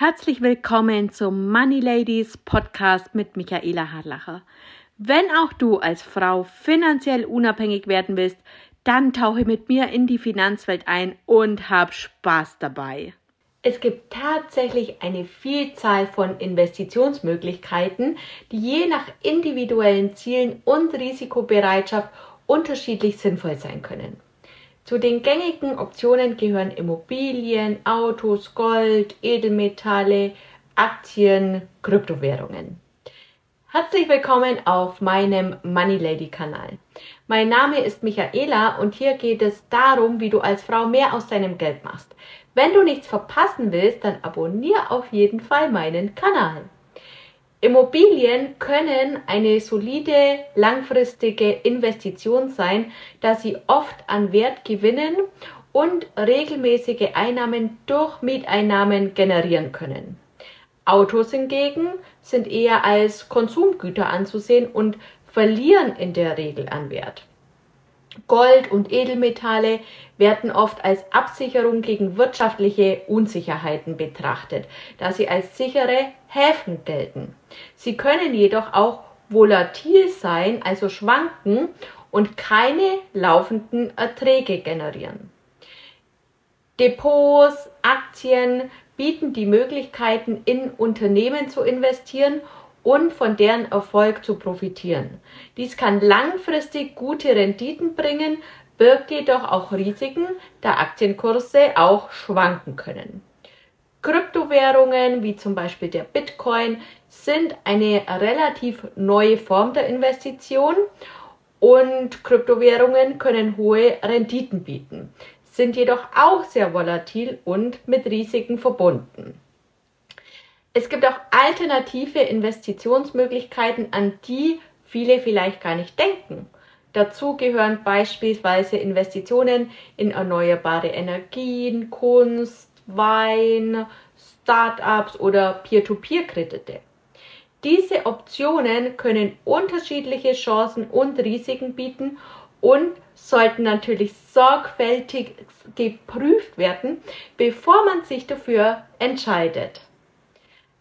Herzlich willkommen zum Money Ladies Podcast mit Michaela Harlacher. Wenn auch du als Frau finanziell unabhängig werden willst, dann tauche mit mir in die Finanzwelt ein und hab Spaß dabei. Es gibt tatsächlich eine Vielzahl von Investitionsmöglichkeiten, die je nach individuellen Zielen und Risikobereitschaft unterschiedlich sinnvoll sein können. Zu den gängigen Optionen gehören Immobilien, Autos, Gold, Edelmetalle, Aktien, Kryptowährungen. Herzlich willkommen auf meinem Money Lady Kanal. Mein Name ist Michaela und hier geht es darum, wie du als Frau mehr aus deinem Geld machst. Wenn du nichts verpassen willst, dann abonniere auf jeden Fall meinen Kanal. Immobilien können eine solide langfristige Investition sein, da sie oft an Wert gewinnen und regelmäßige Einnahmen durch Mieteinnahmen generieren können. Autos hingegen sind eher als Konsumgüter anzusehen und verlieren in der Regel an Wert. Gold und Edelmetalle werden oft als Absicherung gegen wirtschaftliche Unsicherheiten betrachtet, da sie als sichere Häfen gelten. Sie können jedoch auch volatil sein, also schwanken und keine laufenden Erträge generieren. Depots, Aktien bieten die Möglichkeiten, in Unternehmen zu investieren und von deren Erfolg zu profitieren. Dies kann langfristig gute Renditen bringen, birgt jedoch auch Risiken, da Aktienkurse auch schwanken können. Kryptowährungen wie zum Beispiel der Bitcoin sind eine relativ neue Form der Investition und Kryptowährungen können hohe Renditen bieten, sind jedoch auch sehr volatil und mit Risiken verbunden. Es gibt auch alternative Investitionsmöglichkeiten, an die viele vielleicht gar nicht denken. Dazu gehören beispielsweise Investitionen in erneuerbare Energien, Kunst, Wein, Startups oder Peer-to-Peer-Kredite. Diese Optionen können unterschiedliche Chancen und Risiken bieten und sollten natürlich sorgfältig geprüft werden, bevor man sich dafür entscheidet.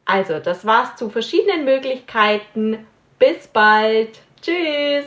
Also, das war's zu verschiedenen Möglichkeiten. Bis bald. Tschüss.